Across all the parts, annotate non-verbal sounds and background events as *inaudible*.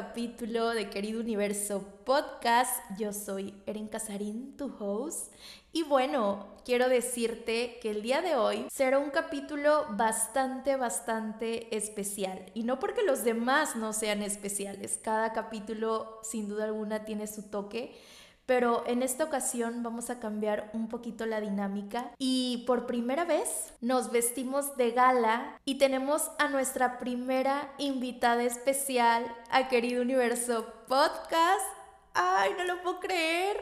capítulo de Querido Universo Podcast. Yo soy Eren Casarín, tu host. Y bueno, quiero decirte que el día de hoy será un capítulo bastante, bastante especial. Y no porque los demás no sean especiales. Cada capítulo, sin duda alguna, tiene su toque pero en esta ocasión vamos a cambiar un poquito la dinámica y por primera vez nos vestimos de gala y tenemos a nuestra primera invitada especial a Querido Universo Podcast. Ay, no lo puedo creer.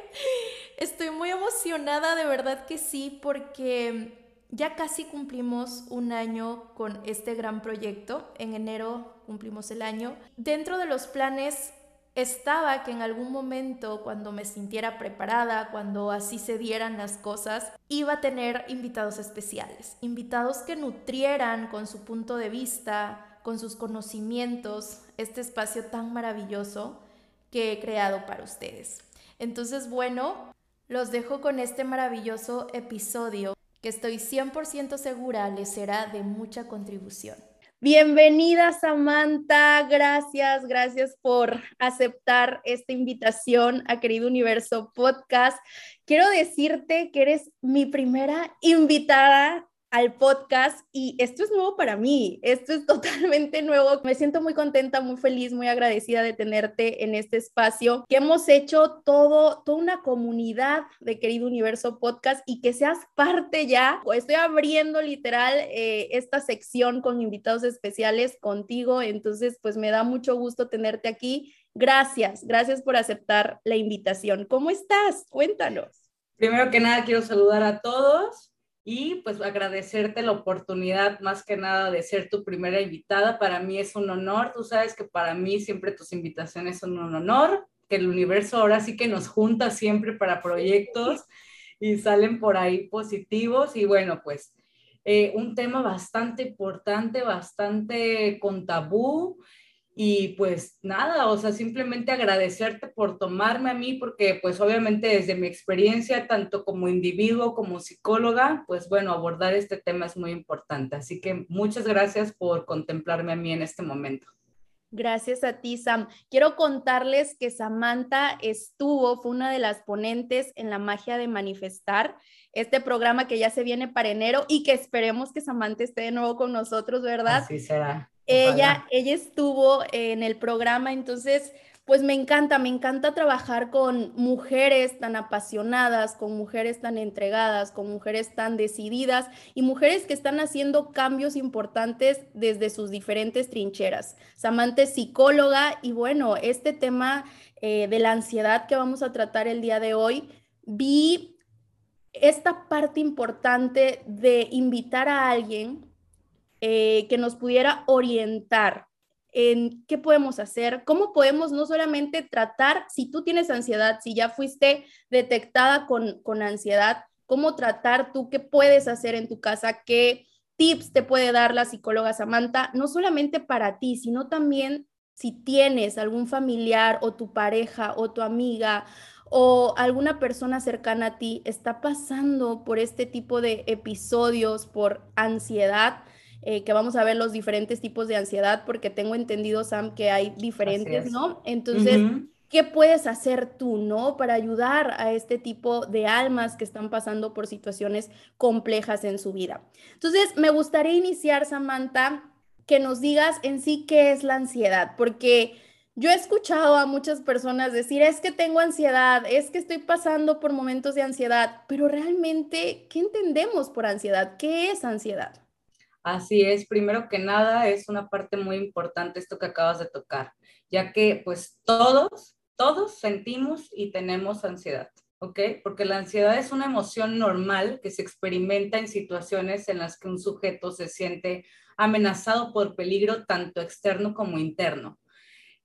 Estoy muy emocionada, de verdad que sí, porque ya casi cumplimos un año con este gran proyecto. En enero cumplimos el año. Dentro de los planes estaba que en algún momento, cuando me sintiera preparada, cuando así se dieran las cosas, iba a tener invitados especiales, invitados que nutrieran con su punto de vista, con sus conocimientos, este espacio tan maravilloso que he creado para ustedes. Entonces, bueno, los dejo con este maravilloso episodio que estoy 100% segura les será de mucha contribución. Bienvenida Samantha, gracias, gracias por aceptar esta invitación a Querido Universo Podcast. Quiero decirte que eres mi primera invitada al podcast y esto es nuevo para mí, esto es *laughs* totalmente nuevo. Me siento muy contenta, muy feliz, muy agradecida de tenerte en este espacio que hemos hecho todo, toda una comunidad de Querido Universo Podcast y que seas parte ya. Estoy abriendo literal eh, esta sección con invitados especiales contigo, entonces pues me da mucho gusto tenerte aquí. Gracias, gracias por aceptar la invitación. ¿Cómo estás? Cuéntanos. Primero que nada, quiero saludar a todos y pues agradecerte la oportunidad más que nada de ser tu primera invitada. Para mí es un honor, tú sabes que para mí siempre tus invitaciones son un honor, que el universo ahora sí que nos junta siempre para proyectos *laughs* y salen por ahí positivos y bueno, pues eh, un tema bastante importante, bastante con tabú y pues nada, o sea, simplemente agradecerte por tomarme a mí, porque pues obviamente desde mi experiencia, tanto como individuo como psicóloga, pues bueno, abordar este tema es muy importante. Así que muchas gracias por contemplarme a mí en este momento. Gracias a ti, Sam. Quiero contarles que Samantha estuvo, fue una de las ponentes en la magia de manifestar, este programa que ya se viene para enero y que esperemos que Samantha esté de nuevo con nosotros, ¿verdad? Así será. Ella, ella estuvo en el programa, entonces, pues me encanta, me encanta trabajar con mujeres tan apasionadas, con mujeres tan entregadas, con mujeres tan decididas y mujeres que están haciendo cambios importantes desde sus diferentes trincheras. Samantha es psicóloga y bueno, este tema eh, de la ansiedad que vamos a tratar el día de hoy, vi esta parte importante de invitar a alguien eh, que nos pudiera orientar en qué podemos hacer, cómo podemos no solamente tratar, si tú tienes ansiedad, si ya fuiste detectada con, con ansiedad, cómo tratar tú, qué puedes hacer en tu casa, qué tips te puede dar la psicóloga Samantha, no solamente para ti, sino también si tienes algún familiar o tu pareja o tu amiga o alguna persona cercana a ti está pasando por este tipo de episodios, por ansiedad, eh, que vamos a ver los diferentes tipos de ansiedad, porque tengo entendido, Sam, que hay diferentes, ¿no? Entonces, ¿qué puedes hacer tú, ¿no? Para ayudar a este tipo de almas que están pasando por situaciones complejas en su vida. Entonces, me gustaría iniciar, Samantha, que nos digas en sí qué es la ansiedad, porque... Yo he escuchado a muchas personas decir, es que tengo ansiedad, es que estoy pasando por momentos de ansiedad, pero realmente, ¿qué entendemos por ansiedad? ¿Qué es ansiedad? Así es, primero que nada es una parte muy importante esto que acabas de tocar, ya que pues todos, todos sentimos y tenemos ansiedad, ¿ok? Porque la ansiedad es una emoción normal que se experimenta en situaciones en las que un sujeto se siente amenazado por peligro tanto externo como interno.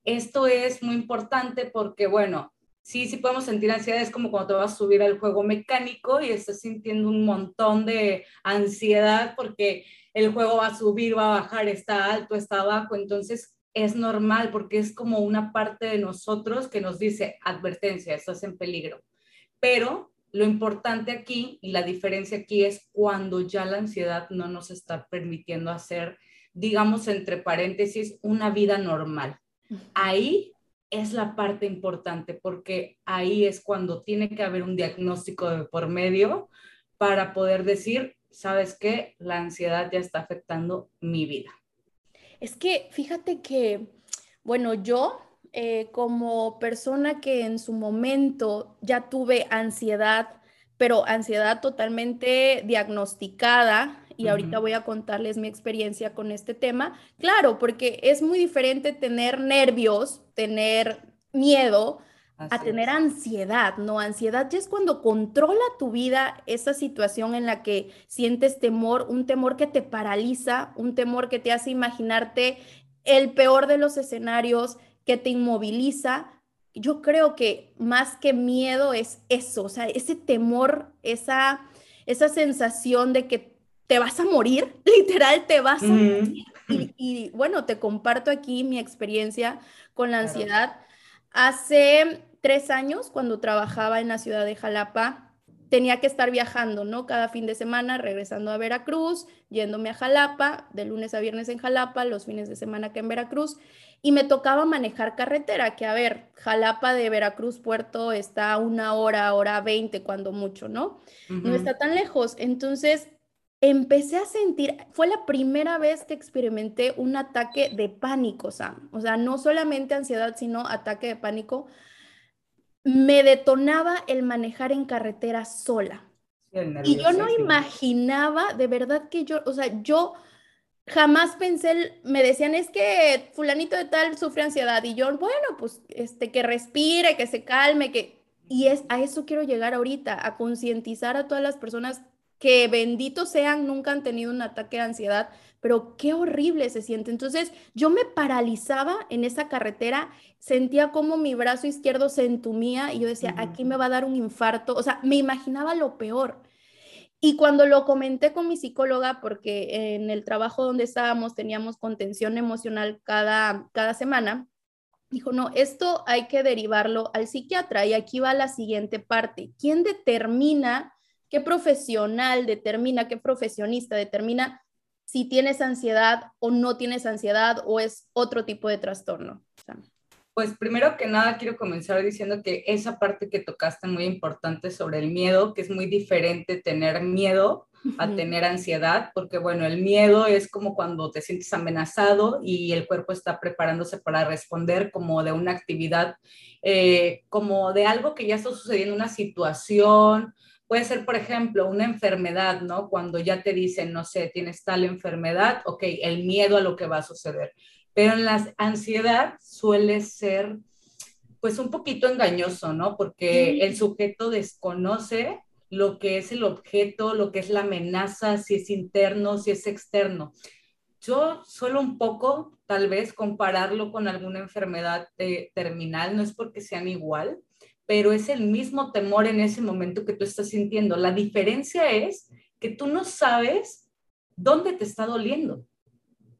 Esto es muy importante porque, bueno, sí, sí podemos sentir ansiedad, es como cuando te vas a subir al juego mecánico y estás sintiendo un montón de ansiedad porque el juego va a subir, va a bajar, está alto, está abajo, entonces es normal porque es como una parte de nosotros que nos dice advertencia, estás en peligro. Pero lo importante aquí y la diferencia aquí es cuando ya la ansiedad no nos está permitiendo hacer, digamos, entre paréntesis, una vida normal. Ahí es la parte importante porque ahí es cuando tiene que haber un diagnóstico de por medio para poder decir, sabes qué, la ansiedad ya está afectando mi vida. Es que fíjate que, bueno, yo eh, como persona que en su momento ya tuve ansiedad, pero ansiedad totalmente diagnosticada, y ahorita voy a contarles mi experiencia con este tema. Claro, porque es muy diferente tener nervios, tener miedo, a tener ansiedad, ¿no? Ansiedad ya es cuando controla tu vida esa situación en la que sientes temor, un temor que te paraliza, un temor que te hace imaginarte el peor de los escenarios, que te inmoviliza. Yo creo que más que miedo es eso, o sea, ese temor, esa, esa sensación de que te vas a morir, *laughs* literal te vas a morir. Y, bueno, te comparto aquí mi experiencia con la ansiedad. Hace tres años, cuando trabajaba en la ciudad de Jalapa, tenía que estar viajando, ¿no? Cada fin de semana, regresando a Veracruz, yéndome a Jalapa, de lunes a viernes en Jalapa, los fines de semana que en Veracruz, y me tocaba manejar carretera, que a ver, Jalapa de Veracruz Puerto está a una hora, hora veinte, cuando mucho, ¿no? No está tan lejos. Entonces, empecé a sentir, fue la primera vez que experimenté un ataque de pánico, Sam. O sea, no solamente ansiedad, sino ataque de pánico. Me detonaba el manejar en carretera sola. Y yo no imaginaba, de verdad que yo, o sea, yo jamás pensé, me decían, es que fulanito de tal sufre ansiedad y yo, bueno, pues este, que respire, que se calme, que... Y es, a eso quiero llegar ahorita, a concientizar a todas las personas que benditos sean, nunca han tenido un ataque de ansiedad, pero qué horrible se siente. Entonces yo me paralizaba en esa carretera, sentía como mi brazo izquierdo se entumía y yo decía, aquí me va a dar un infarto, o sea, me imaginaba lo peor. Y cuando lo comenté con mi psicóloga, porque en el trabajo donde estábamos teníamos contención emocional cada, cada semana, dijo, no, esto hay que derivarlo al psiquiatra. Y aquí va la siguiente parte. ¿Quién determina ¿Qué profesional determina, qué profesionista determina si tienes ansiedad o no tienes ansiedad o es otro tipo de trastorno? Pues primero que nada quiero comenzar diciendo que esa parte que tocaste muy importante sobre el miedo, que es muy diferente tener miedo a tener ansiedad, porque bueno, el miedo es como cuando te sientes amenazado y el cuerpo está preparándose para responder como de una actividad, eh, como de algo que ya está sucediendo, una situación Puede ser, por ejemplo, una enfermedad, ¿no? Cuando ya te dicen, no sé, tienes tal enfermedad, ok, el miedo a lo que va a suceder. Pero en la ansiedad suele ser, pues, un poquito engañoso, ¿no? Porque el sujeto desconoce lo que es el objeto, lo que es la amenaza, si es interno, si es externo. Yo suelo un poco, tal vez, compararlo con alguna enfermedad eh, terminal, no es porque sean igual, pero es el mismo temor en ese momento que tú estás sintiendo. La diferencia es que tú no sabes dónde te está doliendo.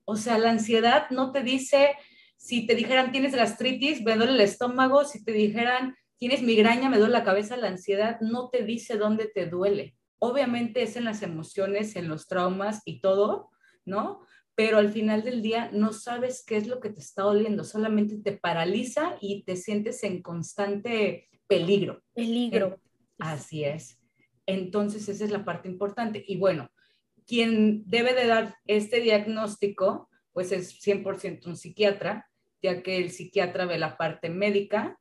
O sea, la ansiedad no te dice, si te dijeran tienes gastritis, me duele el estómago, si te dijeran tienes migraña, me duele la cabeza, la ansiedad no te dice dónde te duele. Obviamente es en las emociones, en los traumas y todo, ¿no? Pero al final del día no sabes qué es lo que te está doliendo, solamente te paraliza y te sientes en constante peligro. Peligro. así es. Entonces, esa es la parte importante. Y bueno, quien debe de dar este diagnóstico, pues es 100% un psiquiatra, ya que el psiquiatra ve la parte médica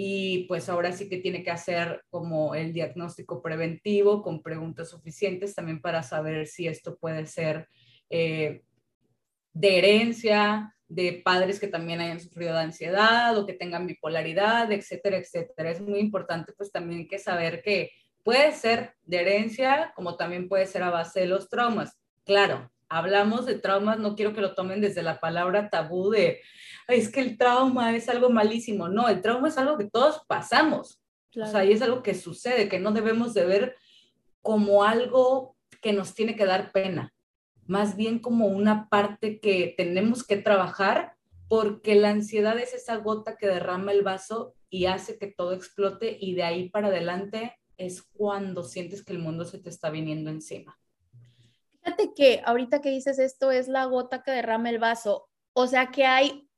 y pues ahora sí que tiene que hacer como el diagnóstico preventivo con preguntas suficientes también para saber si esto puede ser eh, de herencia, de padres que también hayan sufrido de ansiedad o que tengan bipolaridad, etcétera, etcétera. Es muy importante pues también que saber que puede ser de herencia como también puede ser a base de los traumas. Claro, hablamos de traumas, no quiero que lo tomen desde la palabra tabú de, es que el trauma es algo malísimo. No, el trauma es algo que todos pasamos. O sea, y es algo que sucede, que no debemos de ver como algo que nos tiene que dar pena más bien como una parte que tenemos que trabajar porque la ansiedad es esa gota que derrama el vaso y hace que todo explote y de ahí para adelante es cuando sientes que el mundo se te está viniendo encima. Fíjate que ahorita que dices esto es la gota que derrama el vaso, o sea que hay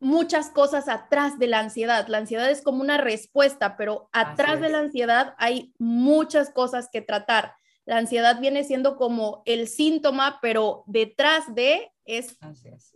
muchas cosas atrás de la ansiedad. La ansiedad es como una respuesta, pero atrás de la ansiedad hay muchas cosas que tratar. La ansiedad viene siendo como el síntoma, pero detrás de es,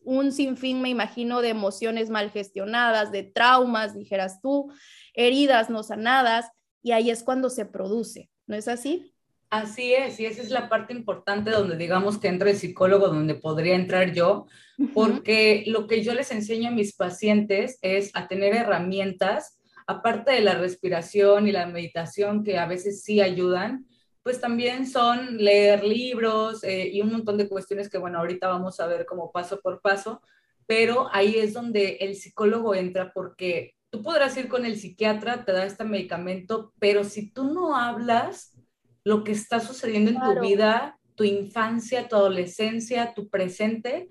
un sinfín, me imagino, de emociones mal gestionadas, de traumas, dijeras tú, heridas no sanadas, y ahí es cuando se produce, ¿no es así? Así es, y esa es la parte importante donde digamos que entra el psicólogo, donde podría entrar yo, porque lo que yo les enseño a mis pacientes es a tener herramientas, aparte de la respiración y la meditación, que a veces sí ayudan, pues también son leer libros eh, y un montón de cuestiones que, bueno, ahorita vamos a ver como paso por paso, pero ahí es donde el psicólogo entra porque tú podrás ir con el psiquiatra, te da este medicamento, pero si tú no hablas, lo que está sucediendo en tu vida, tu infancia, tu adolescencia, tu presente,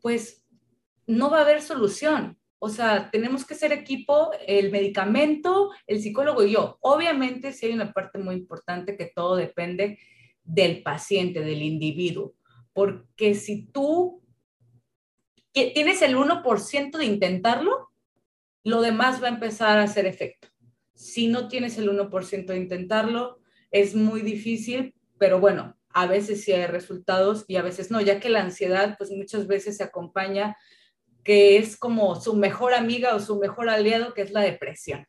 pues no va a haber solución. O sea, tenemos que ser equipo, el medicamento, el psicólogo y yo. Obviamente sí hay una parte muy importante que todo depende del paciente, del individuo. Porque si tú tienes el 1% de intentarlo, lo demás va a empezar a hacer efecto. Si no tienes el 1% de intentarlo, es muy difícil, pero bueno, a veces sí hay resultados y a veces no, ya que la ansiedad pues muchas veces se acompaña que es como su mejor amiga o su mejor aliado, que es la depresión.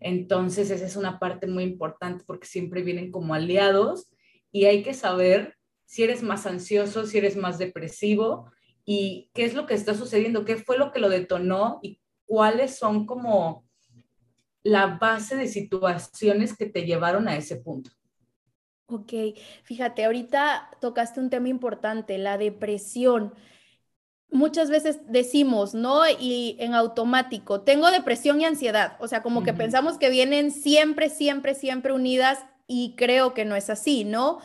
Entonces, esa es una parte muy importante porque siempre vienen como aliados y hay que saber si eres más ansioso, si eres más depresivo y qué es lo que está sucediendo, qué fue lo que lo detonó y cuáles son como la base de situaciones que te llevaron a ese punto. Ok, fíjate, ahorita tocaste un tema importante, la depresión. Muchas veces decimos, ¿no? Y en automático, tengo depresión y ansiedad, o sea, como que pensamos que vienen siempre, siempre, siempre unidas y creo que no es así, ¿no?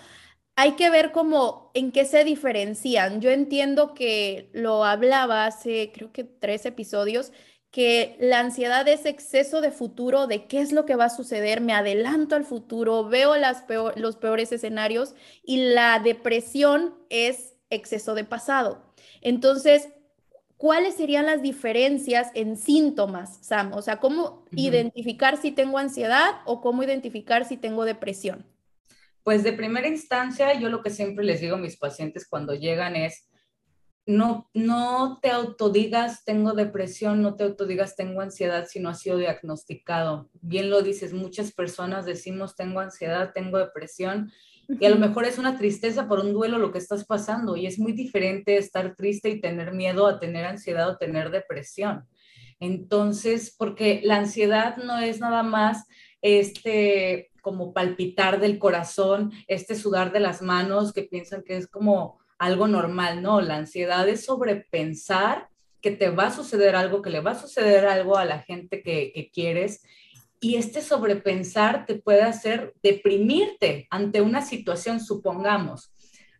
Hay que ver cómo, en qué se diferencian. Yo entiendo que lo hablaba hace, creo que tres episodios, que la ansiedad es exceso de futuro, de qué es lo que va a suceder, me adelanto al futuro, veo las los peores escenarios y la depresión es exceso de pasado. Entonces, ¿cuáles serían las diferencias en síntomas, Sam? O sea, ¿cómo identificar si tengo ansiedad o cómo identificar si tengo depresión? Pues de primera instancia, yo lo que siempre les digo a mis pacientes cuando llegan es, no, no te autodigas tengo depresión, no te autodigas tengo ansiedad si no ha sido diagnosticado. Bien lo dices, muchas personas decimos tengo ansiedad, tengo depresión y a lo mejor es una tristeza por un duelo lo que estás pasando y es muy diferente estar triste y tener miedo a tener ansiedad o tener depresión. Entonces, porque la ansiedad no es nada más este como palpitar del corazón, este sudar de las manos que piensan que es como algo normal, no, la ansiedad es sobrepensar que te va a suceder algo, que le va a suceder algo a la gente que, quieres y este sobrepensar te puede hacer deprimirte ante una situación, supongamos.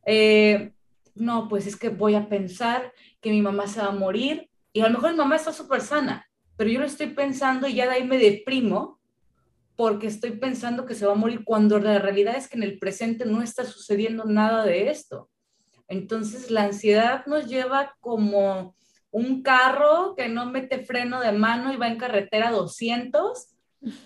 Eh, no, pues es que voy a pensar que mi mamá se va a morir y a lo mejor mi mamá está súper sana, pero yo lo estoy pensando y ya de ahí me deprimo porque estoy pensando que se va a morir cuando la realidad es que en el presente no está sucediendo nada de esto. Entonces, la ansiedad nos lleva como un carro que no mete freno de mano y va en carretera 200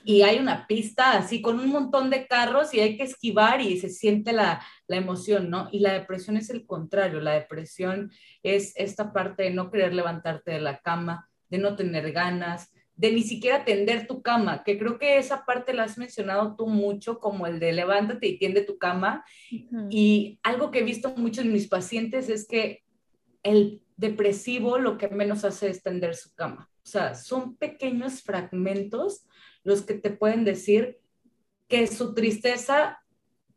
y hay una pista así con un montón de carros y hay que esquivar y se siente la, la, emoción, ¿no? Y la depresión es el contrario, la depresión es esta parte de no querer levantarte de la cama, de no tener ganas, de ni siquiera tender tu cama, que creo que esa parte la has mencionado tú mucho, como el de levántate y tiende tu cama. Y algo que he visto mucho en mis pacientes es que el depresivo lo que menos hace es tender su cama. O sea, son pequeños fragmentos los que te pueden decir que su tristeza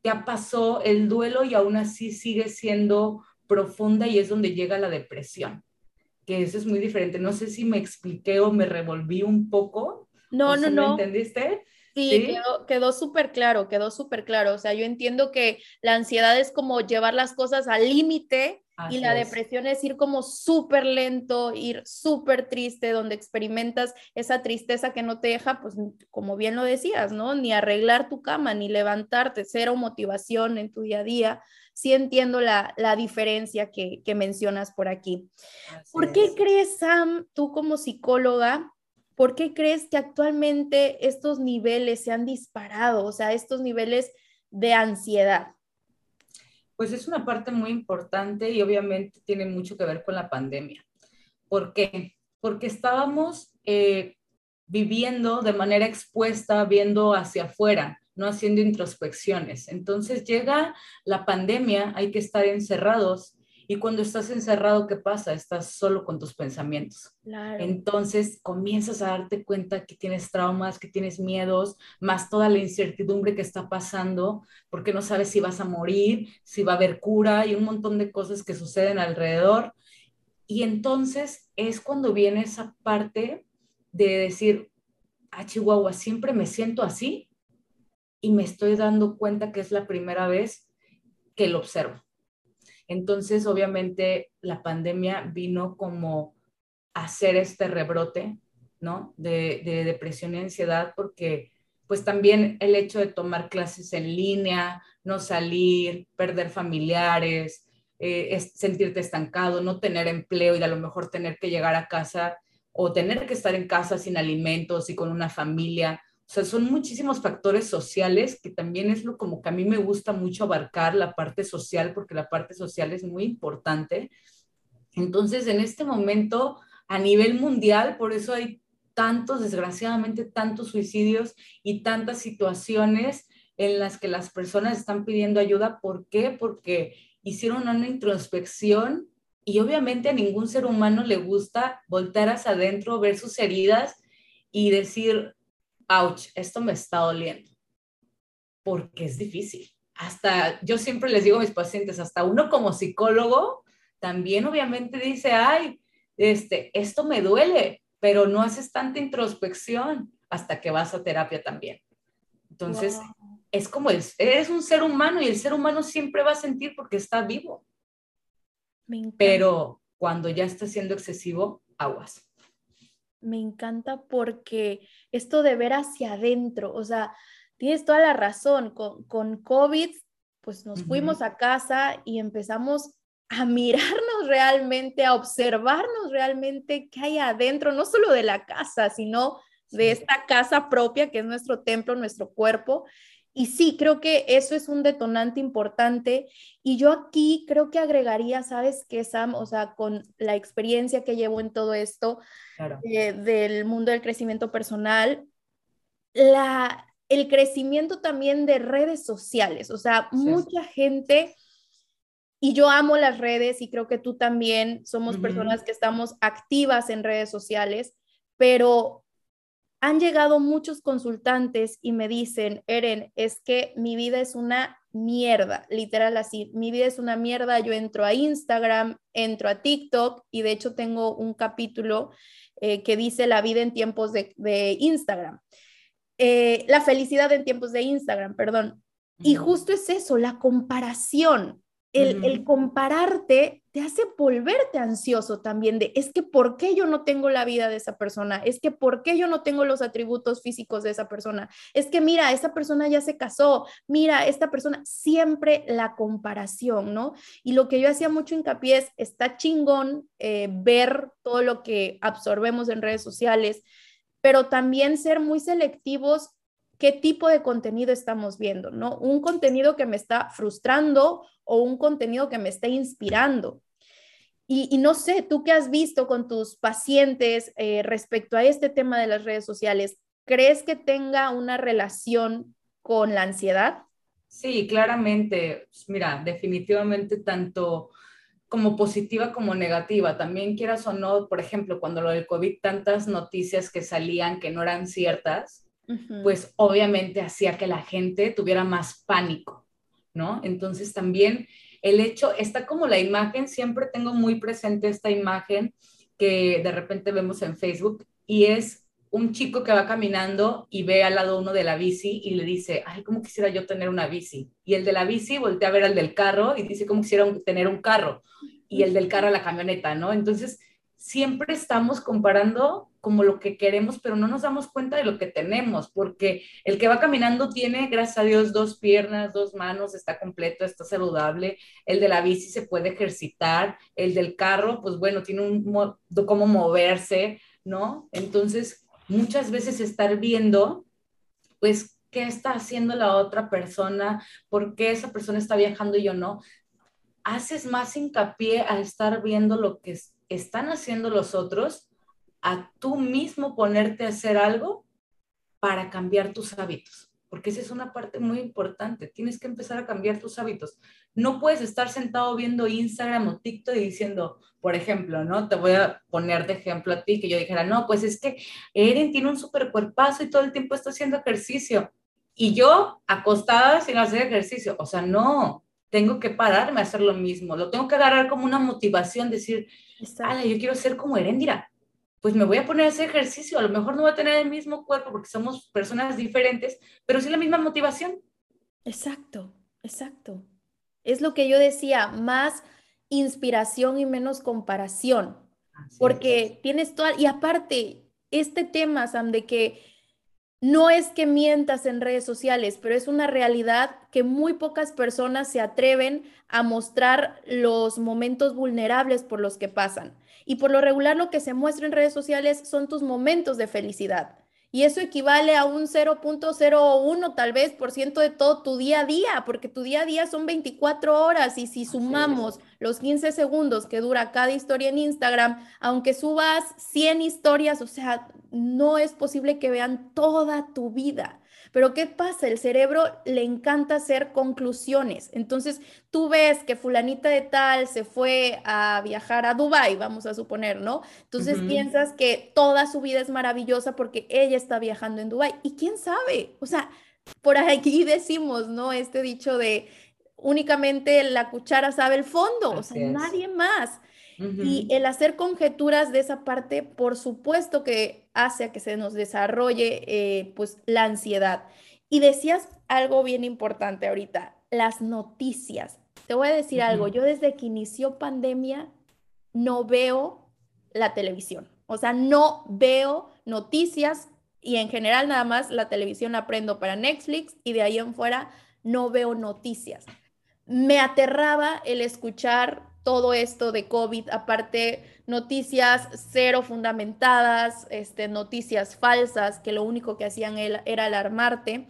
ya pasó el duelo y aún así sigue siendo profunda y es donde llega la depresión que eso es muy diferente. No sé si me expliqué o me revolví un poco. No, no, no. ¿Entendiste? Sí, quedó, súper claro, quedó súper claro. O sea, yo entiendo que la ansiedad es como llevar las cosas al límite y la depresión es ir como súper lento, ir súper triste, donde experimentas esa tristeza que no te deja, pues como bien lo decías, ¿no? Ni arreglar tu cama, ni levantarte, cero motivación en tu día a día. Sí entiendo la, diferencia que, mencionas por aquí. ¿Por qué crees, Sam, tú como psicóloga, por qué crees que actualmente estos niveles se han disparado? O sea, estos niveles de ansiedad pues es una parte muy importante y obviamente tiene mucho que ver con la pandemia. ¿Por qué? Porque estábamos eh, viviendo de manera expuesta, viendo hacia afuera, no haciendo introspecciones. Entonces llega la pandemia, hay que estar encerrados y cuando estás encerrado, ¿qué pasa? Estás solo con tus pensamientos. Entonces comienzas a darte cuenta que tienes traumas, que tienes miedos, más toda la incertidumbre que está pasando, porque no sabes si vas a morir, si va a haber cura y un montón de cosas que suceden alrededor. Y entonces es cuando viene esa parte de decir, ah, Chihuahua, siempre me siento así y me estoy dando cuenta que es la primera vez que lo observo. Entonces, obviamente, la pandemia vino como a hacer este rebrote, ¿no? De, depresión y ansiedad, porque pues también el hecho de tomar clases en línea, no salir, perder familiares, eh, sentirte estancado, no tener empleo y a lo mejor tener que llegar a casa o tener que estar en casa sin alimentos y con una familia, o sea, son muchísimos factores sociales que también es lo como que a mí me gusta mucho abarcar la parte social, porque la parte social es muy importante. Entonces, en este momento, a nivel mundial, por eso hay tantos, desgraciadamente, tantos suicidios y tantas situaciones en las que las personas están pidiendo ayuda. ¿Por qué? Porque hicieron una introspección y obviamente a ningún ser humano le gusta voltar hacia adentro, ver sus heridas y decir, ouch, esto me está doliendo, porque es difícil. Hasta, yo siempre les digo a mis pacientes, hasta uno como psicólogo, también obviamente dice, ay, este, esto me duele, pero no haces tanta introspección hasta que vas a terapia también. Entonces, es como, el, eres un ser humano y el ser humano siempre va a sentir porque está vivo. Pero cuando ya está siendo excesivo, aguas me encanta porque esto de ver hacia adentro, o sea, tienes toda la razón, con, con COVID, pues nos fuimos a casa y empezamos a *laughs* mirarnos realmente, a observarnos realmente qué hay adentro, no solo de la casa, sino de esta casa propia que es nuestro templo, nuestro cuerpo. Y sí, creo que eso es un detonante importante. Y yo aquí creo que agregaría, ¿sabes qué, Sam? O sea, con la experiencia que llevo en todo esto eh, del mundo del crecimiento personal, la, el crecimiento también de redes sociales. O sea, mucha gente, y yo amo las redes y creo que tú también somos personas que estamos activas en redes sociales, pero han llegado muchos consultantes y me dicen, Eren, es que mi vida es una mierda, literal así, mi vida es una mierda, yo entro a Instagram, entro a TikTok y de hecho tengo un capítulo eh, que dice la vida en tiempos de, Instagram, eh, la felicidad en tiempos de Instagram, perdón. Y justo es eso, la comparación. El, compararte te hace volverte ansioso también de, es que ¿por qué yo no tengo la vida de esa persona? Es que ¿por qué yo no tengo los atributos físicos de esa persona? Es que mira, esta persona ya se casó, mira, esta persona, siempre la comparación, ¿no? Y lo que yo hacía mucho hincapié es, está chingón eh, ver todo lo que absorbemos en redes sociales, pero también ser muy selectivos qué tipo de contenido estamos viendo, ¿no? Un contenido que me está frustrando o un contenido que me está inspirando. Y, no sé, tú qué has visto con tus pacientes eh, respecto a este tema de las redes sociales, ¿crees que tenga una relación con la ansiedad? Sí, claramente. Mira, definitivamente tanto como positiva como negativa. También quieras o no, por ejemplo, cuando lo del COVID, tantas noticias que salían que no eran ciertas, pues obviamente hacía que la gente tuviera más pánico, ¿no? Entonces también el hecho, está como la imagen, siempre tengo muy presente esta imagen que de repente vemos en Facebook y es un chico que va caminando y ve al lado uno de la bici y le dice, ay, ¿cómo quisiera yo tener una bici? Y el de la bici voltea a ver al del carro y dice, ¿cómo quisiera tener un carro? y el del carro a la camioneta, ¿no? Entonces, siempre estamos comparando como lo que queremos, pero no nos damos cuenta de lo que tenemos, porque el que va caminando tiene, gracias a Dios, dos piernas, dos manos, está completo, está saludable, el de la bici se puede ejercitar, el del carro, pues bueno, tiene un cómo moverse, ¿no? Entonces, muchas veces estar viendo, pues, qué está haciendo la otra persona, por qué esa persona está viajando y yo no, haces más hincapié a estar viendo lo que están haciendo los otros a tú mismo ponerte a hacer algo para cambiar tus hábitos, porque esa es una parte muy importante. Tienes que empezar a cambiar tus hábitos. No puedes estar sentado viendo Instagram o TikTok y diciendo, por ejemplo, ¿no? Te voy a poner de ejemplo a ti, que yo dijera, no, pues es que Eren tiene un super cuerpazo y todo el tiempo está haciendo ejercicio. Y yo acostada sin hacer ejercicio. O sea, no, tengo que pararme a hacer lo mismo. Lo tengo que agarrar como una motivación, decir, yo quiero ser como Erendira pues me voy a poner a hacer ejercicio. A lo mejor no voy a tener el mismo cuerpo porque somos personas diferentes, pero sí la misma motivación. Exacto, exacto. Es lo que yo decía, más inspiración y menos comparación. porque tienes toda, y aparte, este tema, Sam, de que no es que mientas en redes sociales, pero es una realidad que muy pocas personas se atreven a mostrar los momentos vulnerables por los que pasan. Y por lo regular lo que se muestra en redes sociales son tus momentos de felicidad. Y eso equivale a un 0.01 tal vez por ciento de todo tu día a día, porque tu día a día son 24 horas y si sumamos los 15 segundos que dura cada historia en Instagram, aunque subas 100 historias, o sea, no es posible que vean toda tu vida. Pero ¿qué pasa? El cerebro le encanta hacer conclusiones. Entonces, tú ves que fulanita de tal se fue a viajar a Dubai, vamos a suponer, ¿no? Entonces piensas que toda su vida es maravillosa porque ella está viajando en Dubai. ¿Y quién sabe? O sea, por aquí *laughs* decimos, ¿no? Este dicho de únicamente la cuchara sabe el fondo, o sea, nadie más. Y el hacer conjeturas de esa parte, por supuesto que hace a que se nos desarrolle eh, pues la ansiedad. Y decías algo bien importante ahorita, las noticias. Te voy a decir algo, yo desde que inició pandemia no veo la televisión, o sea, no veo noticias y en general nada más la televisión la prendo para Netflix y de ahí en fuera no veo noticias. Me aterraba el escuchar todo esto de COVID, aparte noticias cero fundamentadas, este, noticias falsas, que lo único que hacían era alarmarte.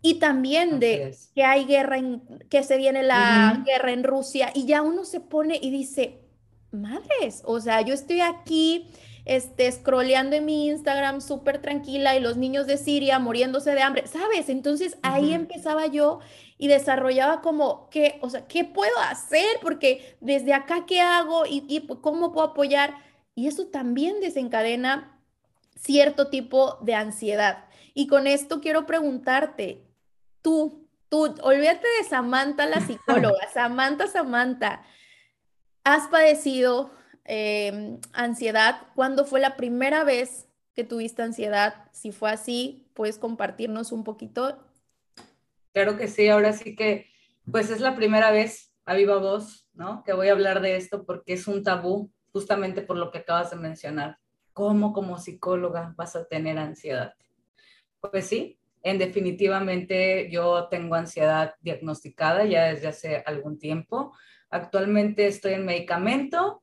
Y también de que hay guerra, en, que se viene la guerra en Rusia y ya uno se pone y dice, madres, o sea, yo estoy aquí, este, scrolleando en mi Instagram súper tranquila y los niños de Siria muriéndose de hambre, ¿sabes? Entonces ahí empezaba yo y desarrollaba como, ¿qué, o sea, ¿qué puedo hacer? Porque desde acá, ¿qué hago? ¿Y, y cómo puedo apoyar? Y eso también desencadena cierto tipo de ansiedad. Y con esto quiero preguntarte, tú, tú, olvídate de Samantha, la psicóloga, *laughs* Samantha, Samantha, ¿has padecido em, ansiedad? ¿Cuándo fue la primera vez que tuviste ansiedad? Si fue así, puedes compartirnos un poquito Claro que sí, ahora sí que, pues es la primera vez a viva voz, ¿no? Que voy a hablar de esto porque es un tabú, justamente por lo que acabas de mencionar. ¿Cómo como psicóloga vas a tener ansiedad? Pues sí, en definitivamente yo tengo ansiedad diagnosticada ya desde hace algún tiempo. Actualmente estoy en medicamento.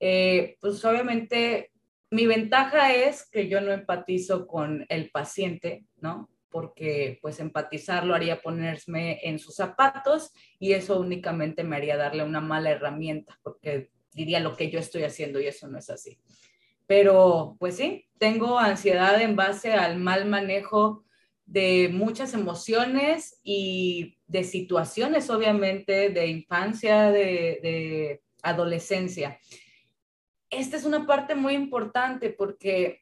Eh, pues obviamente mi ventaja es que yo no empatizo con el paciente, ¿no? porque pues empatizar lo haría ponerme en sus zapatos y eso únicamente me haría darle una mala herramienta, porque diría lo que yo estoy haciendo y eso no es así. Pero pues sí, tengo ansiedad en base al mal manejo de muchas emociones y de situaciones, obviamente, de infancia, de, de adolescencia. Esta es una parte muy importante porque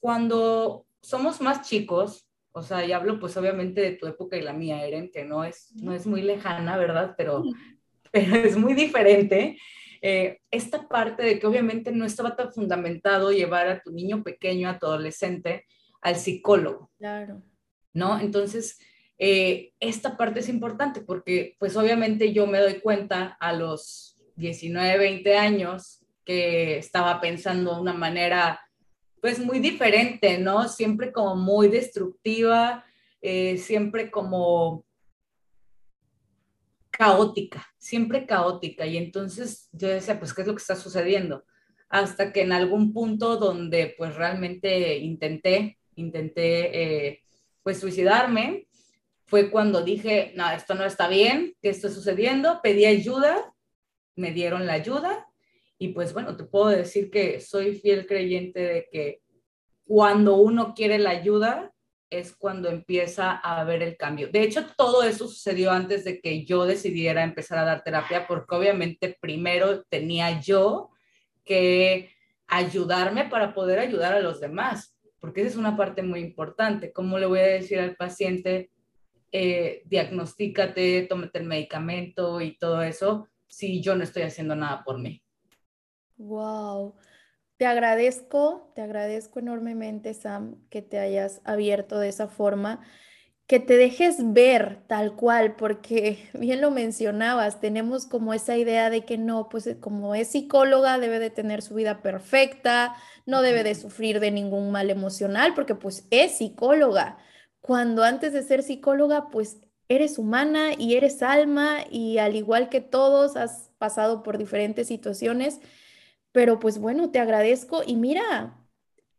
cuando somos más chicos, o sea, y hablo pues obviamente de tu época y la mía, Eren, que no es, no es muy lejana, ¿verdad? Pero, *laughs* pero es muy diferente. Eh, esta parte de que obviamente no estaba tan fundamentado llevar a tu niño pequeño, a tu adolescente, al psicólogo. Claro. ¿No? Entonces, eh, esta parte es importante porque pues obviamente yo me doy cuenta a los 19, 20 años que estaba pensando de una manera pues muy diferente, ¿no? Siempre como muy destructiva, eh, siempre como caótica, siempre caótica. Y entonces yo decía, pues, ¿qué es lo que está sucediendo? Hasta que en algún punto donde pues realmente intenté, intenté eh, pues suicidarme, fue cuando dije, no, esto no está bien, ¿qué está sucediendo? Pedí ayuda, me dieron la ayuda y pues bueno, te puedo decir que soy fiel creyente de que cuando uno quiere la ayuda es cuando empieza a ver el cambio. De hecho, todo eso sucedió antes de que yo decidiera empezar a dar terapia, porque obviamente primero tenía yo que ayudarme para poder ayudar a los demás, porque esa es una parte muy importante. ¿Cómo le voy a decir al paciente, eh, diagnostícate, tómate el medicamento y todo eso, si yo no estoy haciendo nada por mí? Wow. Te agradezco, te agradezco enormemente, Sam, que te hayas abierto de esa forma, que te dejes ver tal cual, porque *laughs* bien lo mencionabas, tenemos como esa idea de que no, pues eh, como es psicóloga debe de tener su vida perfecta, no debe de sufrir de ningún mal emocional, porque pues es psicóloga, cuando antes de ser psicóloga, pues eres humana y eres alma y al igual que todos has pasado por diferentes situaciones pero pues bueno, te agradezco y mira,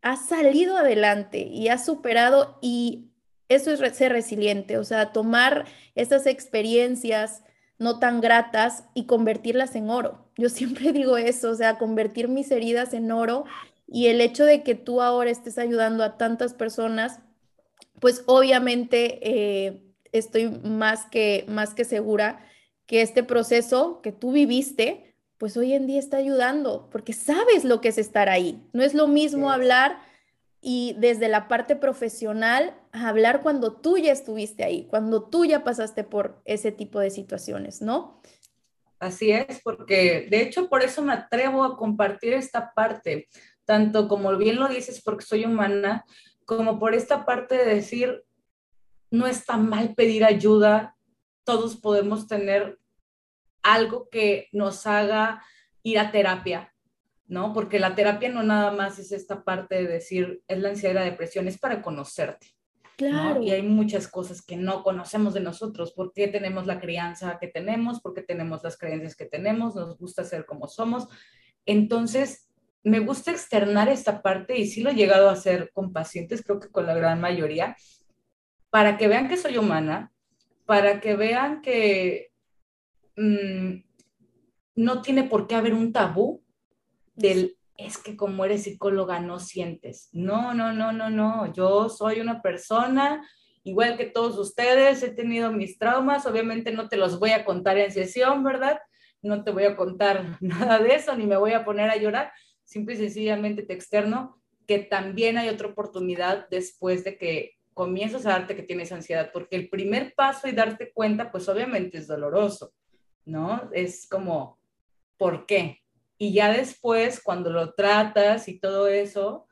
has salido adelante y has superado y eso es ser resiliente, o sea, tomar esas experiencias no tan gratas y convertirlas en oro. Yo *laughs* siempre digo eso, o sea, convertir mis heridas en oro y el hecho de que tú ahora estés ayudando a tantas personas, pues obviamente eh, estoy más que, más que segura que este proceso que tú viviste, pues hoy en día está ayudando, porque sabes lo que es estar ahí. No es lo mismo hablar y desde la parte profesional hablar cuando tú ya estuviste ahí, cuando tú ya pasaste por ese tipo de situaciones, ¿no? Así es, porque de hecho por eso me atrevo a compartir esta parte, tanto como bien lo dices, porque soy humana, como por esta parte de decir, no está mal pedir ayuda, todos podemos tener algo que nos haga ir a terapia, ¿no? Porque la terapia no nada más es esta parte de decir, es la ansiedad y la depresión, es para conocerte. Claro. Y hay muchas cosas que no conocemos de nosotros, por qué tenemos la crianza que tenemos, por qué tenemos las creencias que tenemos, nos gusta ser como somos. Entonces, me gusta externar esta parte y sí lo he llegado a hacer con pacientes, creo que con la gran mayoría, para que vean que soy humana, para que vean que Mm, no tiene por qué haber un tabú del es que como eres psicóloga no sientes. No, no, no, no, no. Yo soy una persona igual que todos ustedes, he tenido mis traumas, obviamente no te los voy a contar en sesión, ¿verdad? No te voy a contar nada de eso, ni me voy a poner a llorar, simple y sencillamente te externo que también hay otra oportunidad después de que comienzas a darte que tienes ansiedad, porque el primer paso y darte cuenta, pues obviamente es doloroso. ¿No? Es como, ¿por qué? Y ya después, cuando lo tratas y todo eso,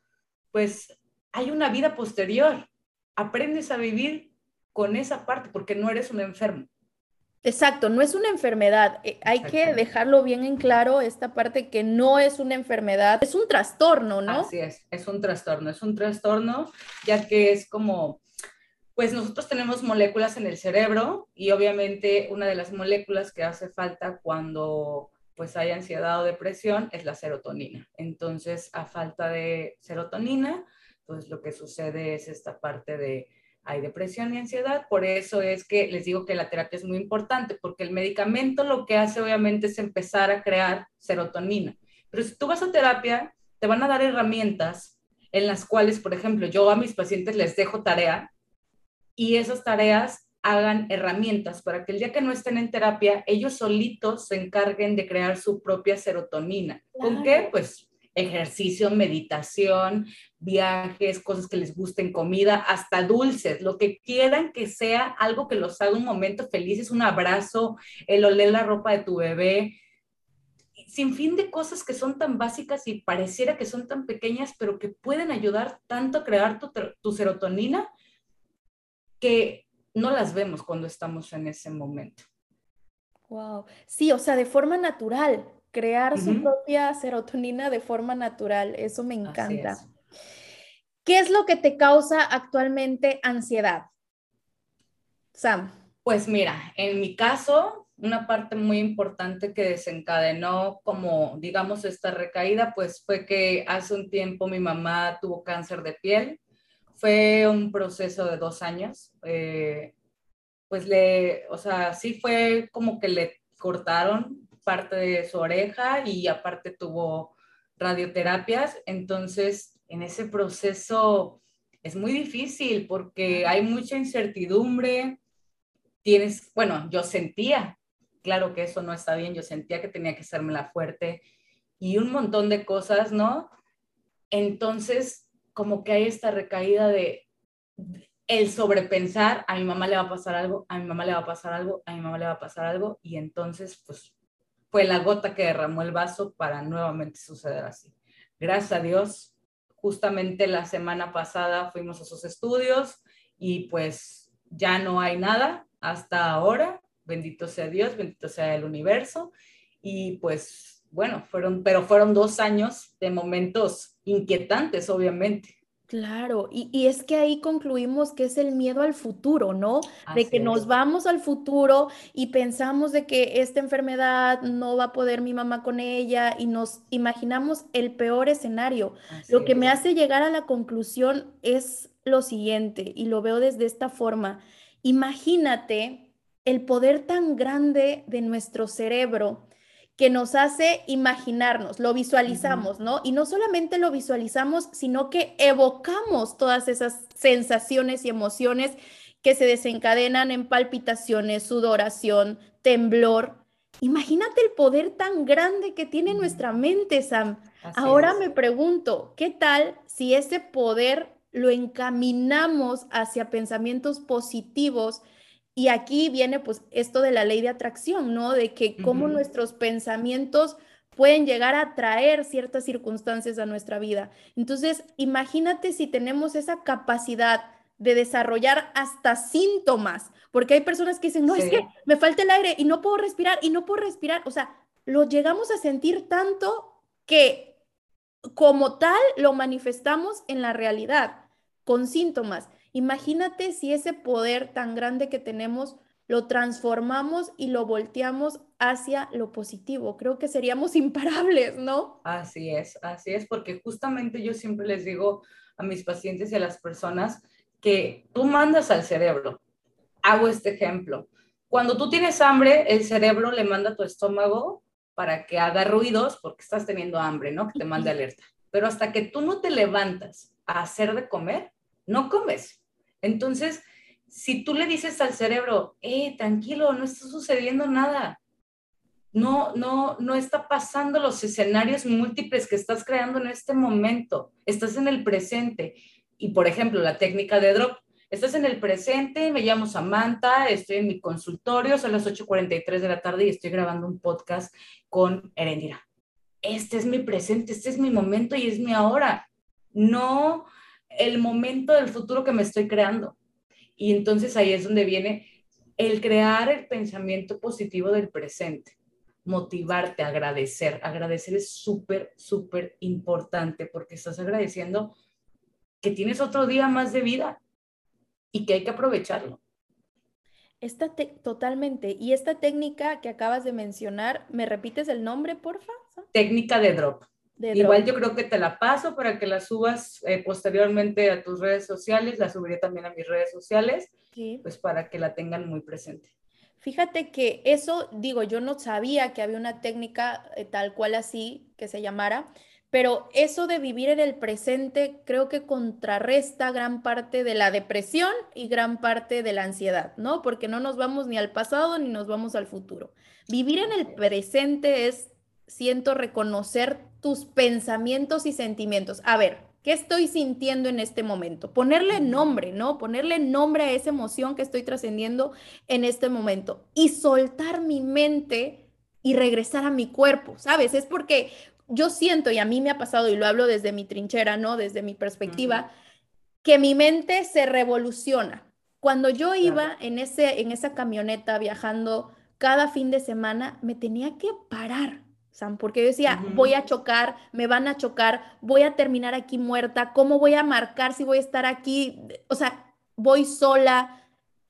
pues hay una vida posterior. Aprendes a vivir con esa parte porque no eres un enfermo. Exacto, no es una enfermedad. Eh, hay que dejarlo bien en claro esta parte que no es una enfermedad, es un trastorno, ¿no? Así es, es un trastorno, es un trastorno ya que es como pues nosotros tenemos moléculas en el cerebro y obviamente una de las moléculas que hace falta cuando pues hay ansiedad o depresión es la serotonina. Entonces, a falta de serotonina, pues lo que sucede es esta parte de hay depresión y ansiedad. Por eso es que les digo que la terapia es muy importante, porque el medicamento lo que hace obviamente es empezar a crear serotonina. Pero si tú vas a terapia, te van a dar herramientas en las cuales, por ejemplo, yo a mis pacientes les dejo tarea y esas tareas hagan herramientas para que el día que no estén en terapia, ellos solitos se encarguen de crear su propia serotonina. ¿Con qué? Pues ejercicio, meditación, viajes, cosas que les gusten, comida, hasta dulces, lo que quieran que sea algo que los haga un momento felices, un abrazo, el oler la ropa de tu bebé, sin fin de cosas que son tan básicas y pareciera que son tan pequeñas, pero que pueden ayudar tanto a crear tu, tu serotonina que no las vemos cuando estamos en ese momento. Wow. Sí, o sea, de forma natural, crear su propia serotonina de forma natural, eso me encanta. ¿Qué es lo que te causa actualmente ansiedad? Sam. Pues mira, en mi caso, una parte muy importante que desencadenó como, digamos, esta recaída, pues fue que hace un tiempo mi mamá tuvo cáncer de piel. Fue un proceso de dos años. Eh, pues le, o sea, sí fue como que le cortaron parte de su oreja y aparte tuvo radioterapias. Entonces, en ese proceso es muy difícil porque hay mucha incertidumbre. Tienes, bueno, yo sentía, claro que eso no está bien, yo sentía que tenía que la fuerte y un montón de cosas, ¿no? Entonces, como que hay esta recaída de, el sobrepensar, a mi mamá le va a pasar algo, a mi mamá le va a pasar algo, a mi mamá le va a pasar algo, y entonces, pues, fue la gota que derramó el vaso para nuevamente suceder así. Gracias a Dios, justamente la semana pasada fuimos a esos estudios y pues ya no hay nada hasta ahora. Bendito sea Dios, bendito sea el universo. Y pues bueno, fueron, pero fueron dos años de momentos inquietantes, obviamente. Claro, y, es que ahí concluimos que es el miedo al futuro, ¿no? de que nos vamos al futuro y pensamos de que esta enfermedad no va a poder mi mamá con ella y nos imaginamos el peor escenario. lo que me hace llegar a la conclusión es lo siguiente, y lo veo desde esta forma. Imagínate el poder tan grande de nuestro cerebro que nos hace imaginarnos, lo visualizamos, ¿no? Y no solamente lo visualizamos, sino que evocamos todas esas sensaciones y emociones que se desencadenan en palpitaciones, sudoración, temblor. Imagínate el poder tan grande que tiene nuestra mente, Sam. Ahora me pregunto, ¿qué tal si ese poder lo encaminamos hacia pensamientos positivos? Y aquí viene pues esto de la ley de atracción, ¿no? De que cómo nuestros pensamientos pueden llegar a atraer ciertas circunstancias a nuestra vida. Entonces, imagínate si tenemos esa capacidad de desarrollar hasta síntomas, porque hay personas que dicen, no, es que me falta el aire y no puedo respirar y no puedo respirar. O sea, lo llegamos a sentir tanto que como tal lo manifestamos en la realidad, con síntomas. Imagínate si ese poder tan grande que tenemos lo transformamos y lo volteamos hacia lo positivo. Creo que seríamos *laughs* imparables, ¿no? Así es, así es, porque justamente yo siempre les digo a mis pacientes y a las personas que tú mandas al cerebro. Hago este ejemplo. Cuando tú tienes hambre, el cerebro le manda a tu estómago para que haga ruidos porque estás teniendo hambre, ¿no? Que te mande alerta. Pero hasta que tú no te levantas a hacer de comer, no comes. Entonces, si tú le dices al cerebro, eh, tranquilo, no está sucediendo nada, no, no, no está pasando los escenarios múltiples que estás creando en este momento, estás en el presente. Y por ejemplo, la técnica de drop, estás en el presente, me llamo Samantha, estoy en mi consultorio, son las 8.43 de la tarde y estoy grabando un podcast con Erendira. Este es mi presente, este es mi momento y es mi ahora. No el momento del futuro que me estoy creando. Y entonces ahí es donde viene el crear el pensamiento positivo del presente, motivarte, agradecer. Agradecer es súper, súper importante porque estás agradeciendo que tienes otro día más de vida y que hay que aprovecharlo. Esta totalmente. Y esta técnica que acabas de mencionar, ¿me repites el nombre, porfa? Técnica de drop. Igual yo creo que te la paso para que la subas eh, posteriormente a tus redes sociales, la subiré también a mis redes sociales, pues para que la tengan muy presente. Fíjate que eso, digo, yo no sabía que había una técnica eh, tal cual así que se llamara, pero eso de vivir en el presente creo que contrarresta gran parte de la depresión y gran parte de la ansiedad, ¿no? Porque no nos vamos ni al pasado ni nos vamos al futuro. Vivir en el presente es siento reconocer tus pensamientos y sentimientos. A ver, ¿qué estoy sintiendo en este momento? Ponerle nombre, ¿no? Ponerle nombre a esa emoción que estoy trascendiendo en este momento y soltar mi mente y regresar a mi cuerpo, ¿sabes? Es porque yo siento, y a mí me ha pasado, y lo hablo desde mi trinchera, ¿no? Desde mi perspectiva, que mi mente se revoluciona. Cuando yo iba en, ese, en esa camioneta viajando cada fin de semana me tenía que parar, Sam, porque yo decía, voy a chocar, me van a chocar, voy a terminar aquí muerta, ¿cómo voy a marcar si voy a estar aquí? O sea, voy sola.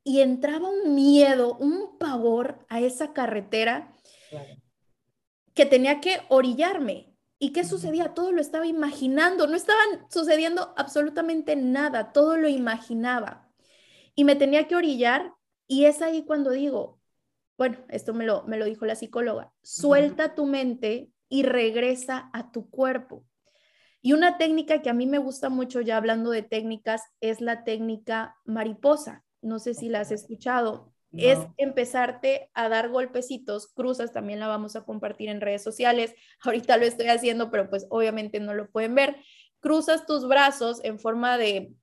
Y entraba un miedo, un pavor a esa carretera que tenía que orillarme. ¿Y qué sucedía? Todo lo estaba imaginando, no estaban sucediendo absolutamente nada, todo lo imaginaba. Y me tenía que orillar y es ahí cuando digo, bueno, esto me lo, me lo dijo la psicóloga, suelta tu mente y regresa a tu cuerpo. Y una técnica que a mí me gusta mucho, ya hablando de técnicas, es la técnica mariposa. No sé si la has escuchado. Es empezarte a dar golpecitos, cruzas, también la vamos a compartir en redes sociales. *laughs* Ahorita lo estoy haciendo, pero pues obviamente no lo pueden ver. Cruzas tus brazos en forma de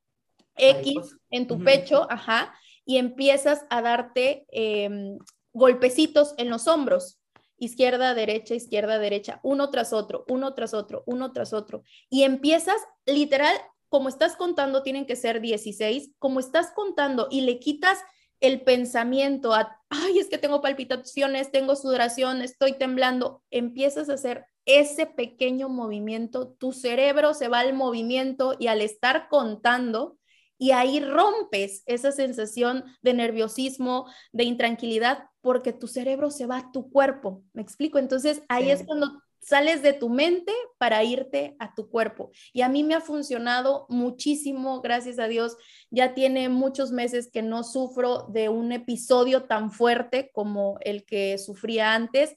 X en tu pecho, ajá, y empiezas a darte em, golpecitos en los hombros, izquierda, derecha, izquierda, derecha, uno tras otro, uno tras otro, uno tras otro. Y empiezas literal, como estás contando, tienen que ser 16, como estás contando y le quitas el pensamiento a, ay, es que tengo palpitaciones, tengo sudoración, estoy temblando, empiezas a hacer ese pequeño movimiento, tu cerebro se va al movimiento y al estar contando, y ahí rompes esa sensación de nerviosismo, de intranquilidad, porque tu cerebro se va a tu cuerpo. ¿Me explico? Entonces ahí es cuando sales de tu mente para irte a tu cuerpo. Y a mí me ha funcionado muchísimo, gracias a Dios. Ya tiene muchos meses que no sufro de un episodio tan fuerte como el que sufría antes.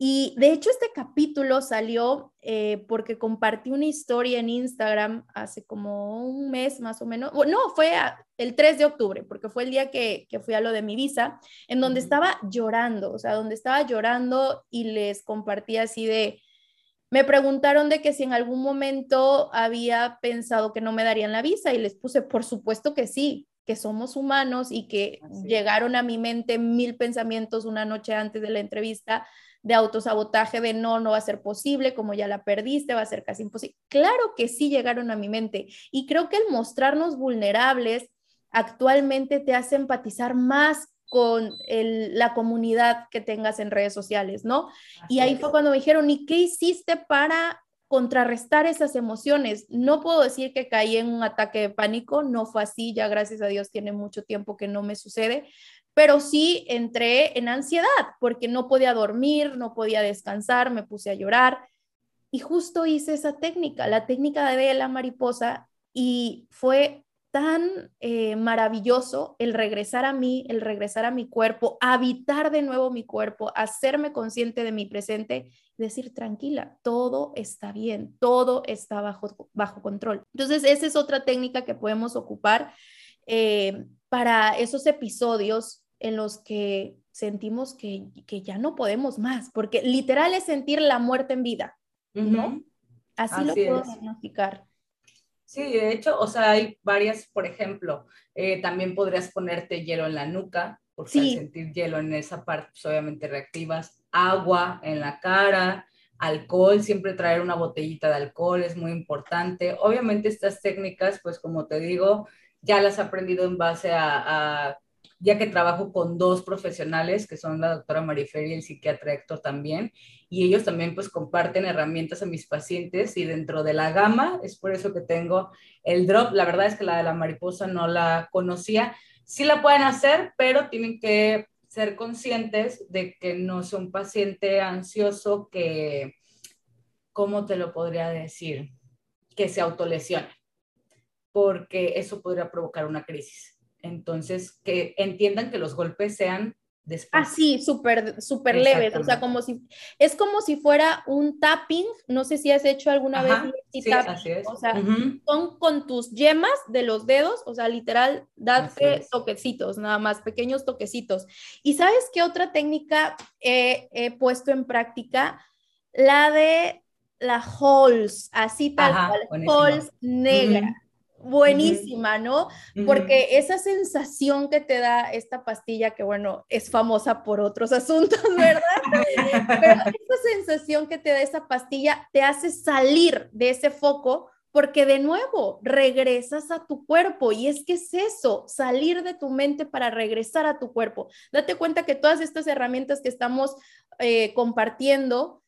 Y de hecho este capítulo salió eh, porque compartí una historia en Instagram hace como un mes más o menos. No, fue el 3 de octubre, porque fue el día que, que fui a lo de mi visa, en donde estaba llorando, o sea, donde estaba llorando y les compartí así de, me preguntaron de que si en algún momento había pensado que no me darían la visa y les puse, por supuesto que sí, que somos humanos y que llegaron a mi mente mil pensamientos una noche antes de la entrevista de autosabotaje de no, no va a ser posible, como ya la perdiste, va a ser casi imposible. Claro que sí llegaron a mi mente y creo que el mostrarnos vulnerables actualmente te hace empatizar más con la comunidad que tengas en redes sociales, ¿no? y ahí fue cuando me dijeron, ¿y qué hiciste para contrarrestar esas emociones? No puedo decir que caí en un ataque de pánico, no fue así, ya gracias a Dios tiene mucho tiempo que no me sucede, pero sí entré en ansiedad porque no podía dormir, no podía descansar, me puse a llorar y justo hice esa técnica, la técnica de la mariposa y fue tan eh, maravilloso el regresar a mí, el regresar a mi cuerpo, habitar de nuevo mi cuerpo, hacerme consciente de mi presente, decir tranquila, todo está bien, todo está bajo, bajo control. Entonces, esa es otra técnica que podemos ocupar eh, para esos episodios en los que sentimos que, ya no podemos más, porque literal es sentir la muerte en vida, ¿no? Así, lo puedo diagnosticar. Sí, de hecho, o sea, hay varias, por ejemplo, eh, también podrías ponerte hielo en la nuca, porque al sentir hielo en esa parte, pues, obviamente reactivas agua en la cara, alcohol, siempre traer una botellita de alcohol es muy importante. Obviamente estas técnicas, pues como te digo, ya las he aprendido en base a ya que trabajo con dos profesionales, que son la doctora Marifer y el psiquiatra Héctor también, y ellos también pues comparten herramientas a mis pacientes y dentro de la gama, es por eso que tengo el drop, la verdad es que la de la mariposa no la conocía, sí la pueden hacer, pero tienen que ser conscientes de que no es un paciente ansioso que, ¿cómo te lo podría decir? Que se autolesione, porque eso podría provocar una crisis. Entonces, que entiendan que los golpes sean después. Así, súper, súper leves, o sea, como si, es como si fuera un tapping, no sé si has hecho alguna vez sí, así es. o sea, son con tus yemas de los dedos, o sea, literal, date toquecitos, nada más, pequeños toquecitos. ¿Y sabes qué otra técnica he, puesto en práctica? La de la Halls, así tal cual, Halls negra buenísima, ¿no? Porque esa sensación que te da esta pastilla, que bueno, es famosa por otros *laughs* asuntos, ¿verdad? Pero esa sensación que te da esa pastilla te hace salir de ese foco porque de nuevo regresas a tu cuerpo y es que es eso, salir de tu mente para regresar a tu cuerpo. Date cuenta que todas estas herramientas que estamos eh, compartiendo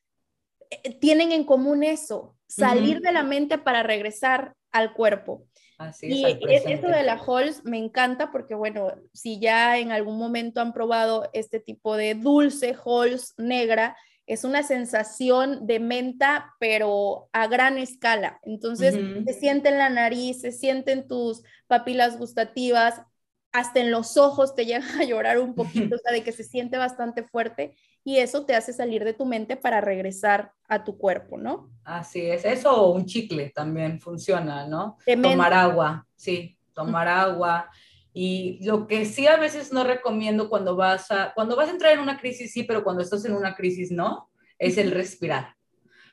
eh, tienen en común eso, salir de la mente para regresar al cuerpo. Así y eso de la Halls me encanta porque, bueno, si ya en algún momento han probado este tipo de dulce Halls negra, es una sensación de menta, pero a gran escala. Entonces, se siente en la nariz, se sienten tus papilas gustativas, hasta en los ojos te *laughs* llega a llorar un poquito, o sea, de que se siente bastante fuerte y eso te hace salir de tu mente para regresar a tu cuerpo, ¿no? Así es, eso o un chicle también funciona, ¿no? Tomar agua, sí, tomar agua. Y lo que sí a veces no recomiendo cuando vas a, cuando vas a entrar en una crisis, sí, pero cuando estás en una crisis, no, es el respirar.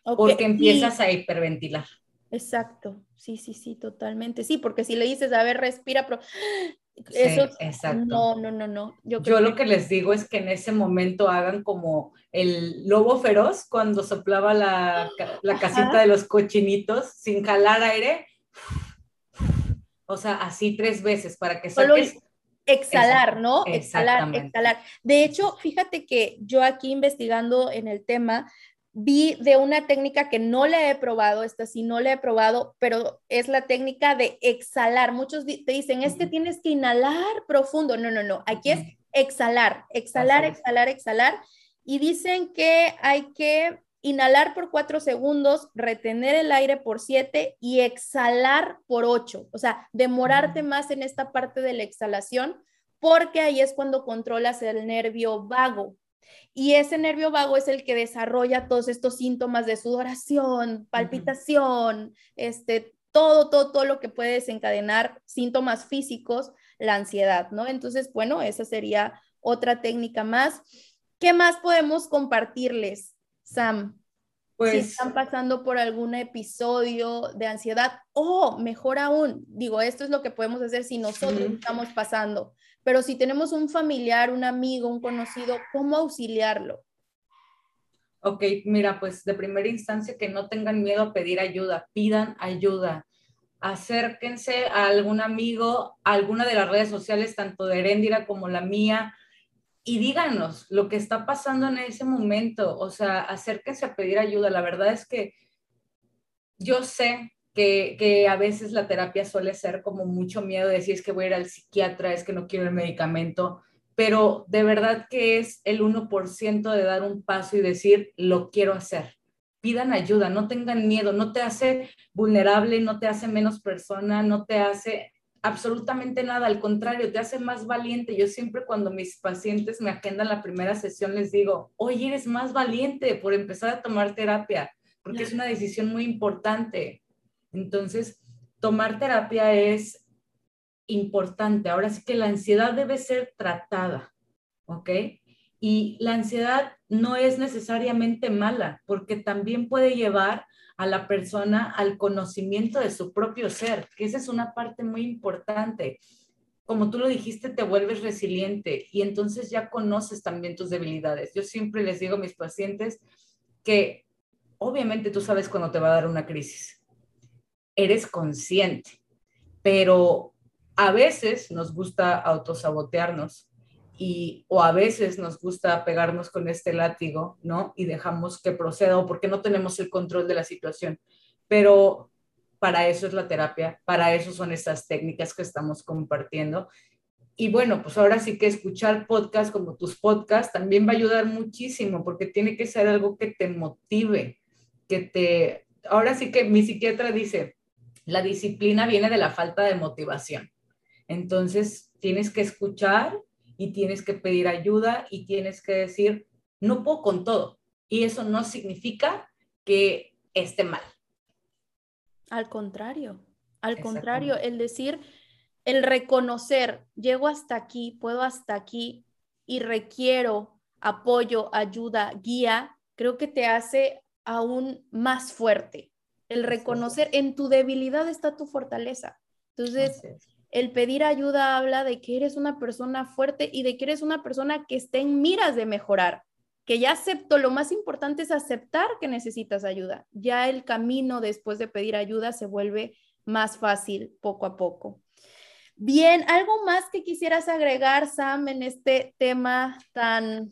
Porque empiezas a hiperventilar. Exacto, sí, sí, sí, totalmente. Sí, porque si le dices, a ver, respira, pero *gasps* eso, exacto. No, no, no, no. Yo, lo que les digo es que en ese momento hagan como el lobo feroz cuando soplaba la, la casita de los cochinitos sin jalar aire o sea, así tres veces para que Solo exhalar, ¿no? Exhalar, exhalar. De hecho, fíjate que yo aquí investigando en el tema, vi de una técnica que no le he probado, esta sí no le he probado, pero es la técnica de exhalar. Muchos te dicen, es que tienes que inhalar profundo. No, no, no, aquí es exhalar, exhalar, exhalar, exhalar. Y dicen que hay que inhalar por cuatro segundos, retener el aire por siete y exhalar por ocho. O sea, demorarte más en esta parte de la exhalación porque ahí es cuando controlas el nervio vago. Y ese nervio vago es el que desarrolla todos estos síntomas de sudoración, palpitación, este, todo, todo, todo lo que puede desencadenar síntomas físicos, la ansiedad, ¿no? Entonces, bueno, esa sería otra técnica más. ¿Qué más podemos compartirles? Sam, pues, si están pasando por algún episodio de ansiedad o mejor aún, digo, esto es lo que podemos hacer si nosotros estamos pasando, pero si tenemos un familiar, un amigo, un conocido, ¿cómo auxiliarlo? Ok, mira, pues de primera instancia que no tengan miedo a pedir ayuda, pidan ayuda. Acérquense a algún amigo, a alguna de las redes sociales, tanto de Erendira como la mía, y díganos lo que está pasando en ese momento, o sea, acérquense a pedir ayuda. La verdad es que yo sé que, a veces la terapia suele ser como mucho miedo de decir es que voy a ir al psiquiatra, es que no quiero el medicamento, pero de verdad que es el 1% de dar un paso y decir lo quiero hacer. Pidan ayuda, no tengan miedo, no te hace vulnerable, no te hace menos persona, no te hace absolutamente nada, al contrario, te hace más valiente. Yo siempre cuando mis pacientes me agendan la primera sesión les digo, oye, eres más valiente por empezar a tomar terapia, porque es una decisión muy importante. Entonces, tomar terapia es importante. Ahora sí que la ansiedad debe ser tratada, ¿ok? Y la ansiedad no es necesariamente mala, porque también puede llevar a la persona al conocimiento de su propio ser, que esa es una parte muy importante. Como tú lo dijiste, te vuelves resiliente y entonces ya conoces también tus debilidades. Yo siempre les digo a mis pacientes que obviamente tú sabes cuando te va a dar una crisis. Eres consciente, pero a veces nos gusta autosabotearnos y o a veces nos gusta pegarnos con este látigo, ¿no? Y dejamos que proceda o porque no tenemos el control de la situación. Pero para eso es la terapia, para eso son estas técnicas que estamos compartiendo. Y bueno, pues ahora sí que escuchar podcasts como tus podcasts también va a ayudar muchísimo porque tiene que ser algo que te motive, que te... Ahora sí que mi psiquiatra dice, la disciplina viene de la falta de motivación. Entonces, tienes que escuchar y tienes que pedir ayuda y tienes que decir, no puedo con todo. Y eso no significa que esté mal. Al contrario, al contrario, el decir, el reconocer, llego hasta aquí, puedo hasta aquí y requiero apoyo, ayuda, guía, creo que te hace aún más fuerte. El reconocer, en tu debilidad está tu fortaleza. Entonces, el pedir ayuda habla de que eres una persona fuerte y de que eres una persona que esté en miras de mejorar. que ya acepto, lo más importante es aceptar que necesitas ayuda. Ya el camino después de pedir ayuda se vuelve más fácil poco a poco. Bien, ¿algo más que quisieras agregar, Sam, en este tema tan,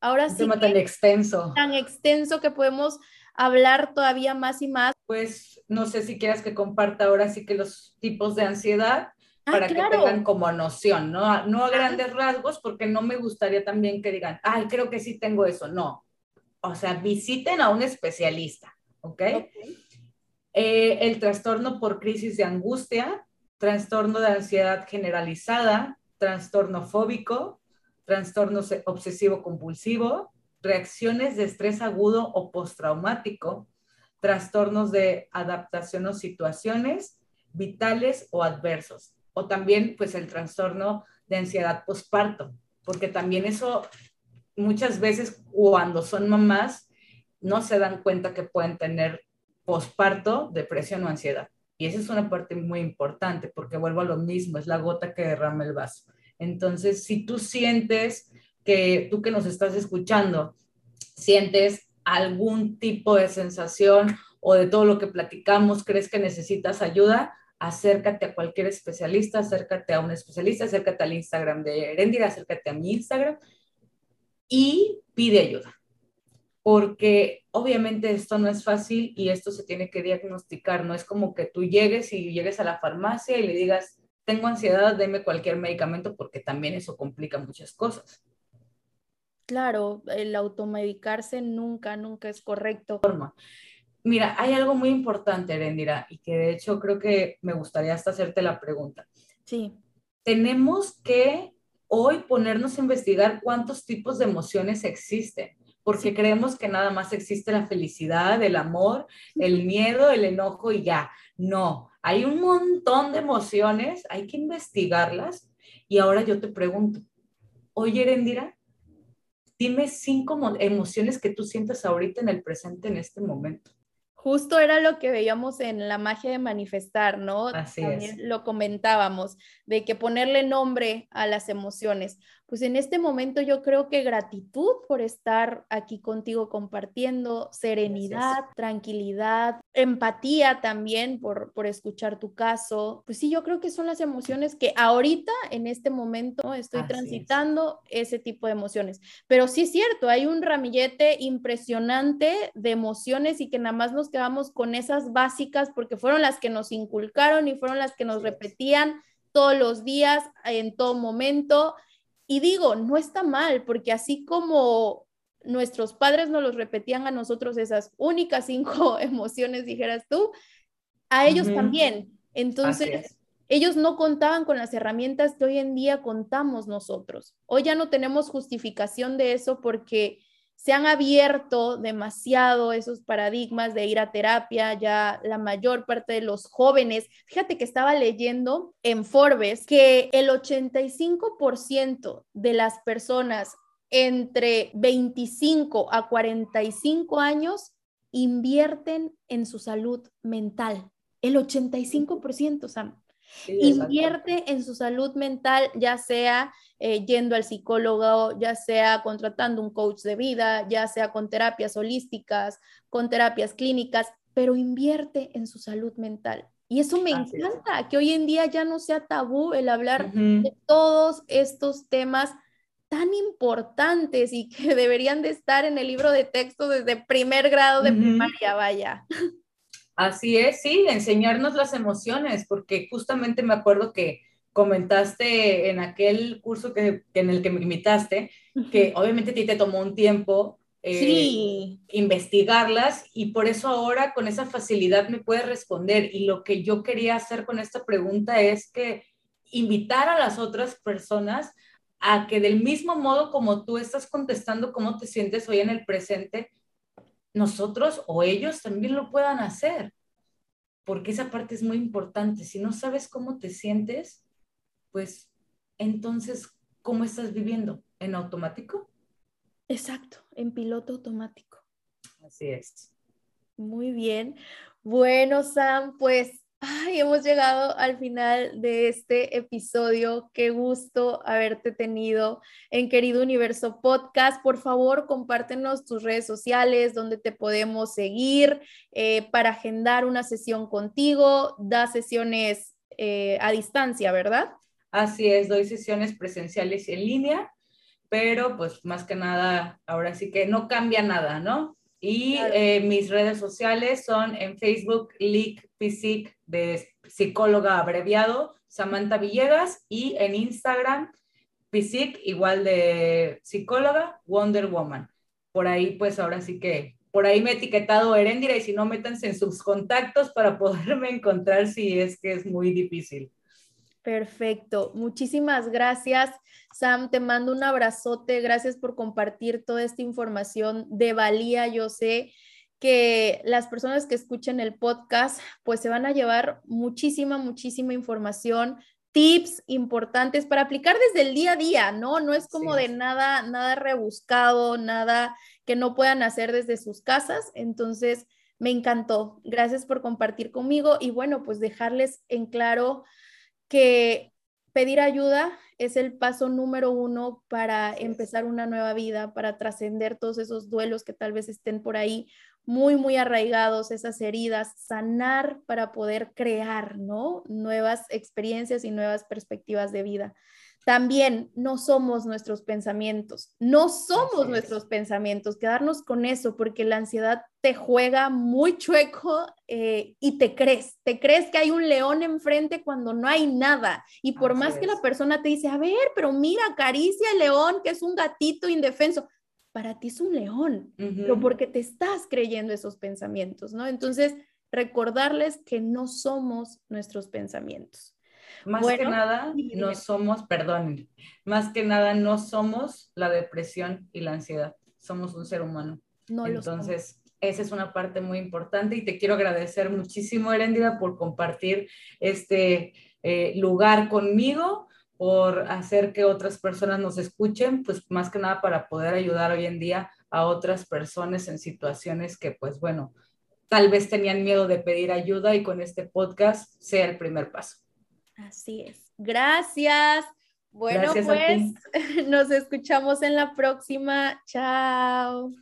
ahora sí, tema tan extenso? Tan extenso que podemos hablar todavía más y más. Pues no sé si quieras que comparta ahora sí que los tipos de ansiedad ah, para que tengan como noción, ¿no? No a grandes rasgos, porque no me gustaría también que digan, ay, creo que sí tengo eso. No. O sea, visiten a un especialista, ¿ok? okay. Eh, el trastorno por crisis de angustia, trastorno de ansiedad generalizada, trastorno fóbico, trastorno obsesivo compulsivo, reacciones de estrés agudo o postraumático, trastornos de adaptación o situaciones vitales o adversos, o también pues el trastorno de ansiedad postparto, porque también eso muchas veces cuando son mamás no se dan cuenta que pueden tener posparto, depresión o ansiedad. Y esa es una parte muy importante porque vuelvo a lo mismo, es la gota que derrama el vaso. Entonces, si tú sientes que tú que nos estás escuchando, sientes algún tipo de sensación o de todo lo que platicamos, crees que necesitas ayuda, acércate a cualquier especialista, acércate a un especialista, acércate al Instagram de Erendira, acércate a mi Instagram y pide ayuda porque obviamente esto no es fácil y esto se tiene que diagnosticar, no es como que tú llegues y llegues a la farmacia y le digas, tengo ansiedad, deme cualquier medicamento, porque también eso complica muchas cosas. Claro, el automedicarse nunca, nunca es correcto. Mira, hay algo muy importante, Erendira, y que de hecho creo que me gustaría hasta hacerte la pregunta. Sí. Tenemos que hoy ponernos a investigar cuántos tipos de emociones existen porque creemos que nada más existe la felicidad, el amor, el miedo, el enojo y ya. No, hay un montón de emociones, hay que investigarlas. Y ahora yo te pregunto, oye, Erendira, dime cinco emociones que tú sientes ahorita en el presente, en este momento. Justo era lo que veíamos en la magia de manifestar, ¿no? Así También lo comentábamos, de que ponerle nombre a las emociones pues en este momento yo creo que gratitud por estar aquí contigo compartiendo, serenidad, tranquilidad, empatía también por, por escuchar tu caso. Pues sí, yo creo que son las emociones que ahorita, en este momento, estoy transitando ese tipo de emociones. Pero sí es cierto, hay un ramillete impresionante de emociones y que nada más nos quedamos con esas básicas porque fueron las que nos inculcaron y fueron las que nos repetían todos los días, en todo momento y digo, no está mal, porque así como nuestros padres nos los repetían a nosotros esas únicas cinco *laughs* emociones, dijeras tú, a ellos también. Entonces, ellos no contaban con las herramientas que hoy en día contamos nosotros. Hoy ya no tenemos justificación de eso porque se han abierto demasiado esos paradigmas de ir a terapia, ya la mayor parte de los jóvenes, fíjate que estaba leyendo en Forbes que el 85% de las personas entre 25 a 45 años invierten en su salud mental. El 85%, Sam. Invierte en su salud mental, ya sea eh, yendo al psicólogo, ya sea contratando un coach de vida, ya sea con terapias holísticas, con terapias clínicas, pero invierte en su salud mental. Y eso me encanta, que hoy en día ya no sea tabú el hablar de todos estos temas tan importantes y que *laughs* deberían de estar en el libro de texto desde primer grado de primaria, vaya. Así es, sí, enseñarnos las emociones, porque justamente me acuerdo que comentaste en aquel curso que, en el que me invitaste, que obviamente a ti te tomó un tiempo eh, investigarlas y por eso ahora con esa facilidad me puedes responder. Y lo que yo quería hacer con esta pregunta es que invitar a las otras personas a que del mismo modo como tú estás contestando cómo te sientes hoy en el presente, nosotros o ellos también lo puedan hacer, porque esa parte es muy importante. Si no sabes cómo te sientes, pues entonces, ¿cómo estás viviendo? ¿En automático? Exacto, en piloto automático. Así es. Muy bien. Bueno, Sam, pues Ay, hemos llegado al final de este episodio. Qué gusto haberte tenido en Querido Universo Podcast. Por favor, compártenos tus redes sociales, donde te podemos seguir eh, para agendar una sesión contigo. Da sesiones eh, a distancia, ¿verdad? Así es, doy sesiones presenciales y en línea, pero pues más que nada, ahora sí que no cambia nada, ¿no? Y eh, mis redes sociales son en Facebook, Physic de psicóloga abreviado, Samantha Villegas, y en Instagram, Physic, igual de psicóloga, Wonder Woman. Por ahí, pues ahora sí que, por ahí me he etiquetado Erendira y si no, métanse en sus contactos para *laughs* poderme encontrar si es que es muy difícil. Perfecto. Muchísimas gracias, Sam. Te mando un abrazote. Gracias por compartir toda esta información de valía. Yo sé que las personas que escuchen el podcast, pues se van a llevar muchísima, muchísima información, tips importantes para aplicar desde el día a día, ¿no? No es como de nada, nada rebuscado, nada que no puedan hacer desde sus casas. Entonces, me encantó. Gracias por compartir conmigo y bueno, pues dejarles en claro que pedir ayuda es el paso número uno para empezar una nueva vida, para trascender todos esos duelos que tal vez estén por ahí muy, muy arraigados, esas heridas, sanar para poder crear, ¿no? Nuevas experiencias y nuevas perspectivas de vida. También no somos nuestros pensamientos, no somos nuestros pensamientos, quedarnos con eso, porque la ansiedad te juega muy chueco eh, y te crees, te crees que hay un león enfrente cuando no hay nada. Y por más que la persona te dice, a ver, pero mira, acaricia el león, que es un gatito indefenso, para ti es un león, pero porque te estás creyendo esos pensamientos, ¿no? Entonces, recordarles que no somos nuestros pensamientos. Más que nada, no somos, perdón, más que nada no somos la depresión y la ansiedad, somos un ser humano. No Entonces, esa es una parte muy importante y te quiero agradecer muchísimo, Erendida, por compartir este eh, lugar conmigo, por hacer que otras personas nos escuchen, pues más que nada para poder ayudar hoy en día a otras personas en situaciones que, pues bueno, tal vez tenían miedo de pedir ayuda y con este podcast sea el primer paso. Así es. Gracias. Bueno, pues *laughs* nos escuchamos en la próxima. Chao.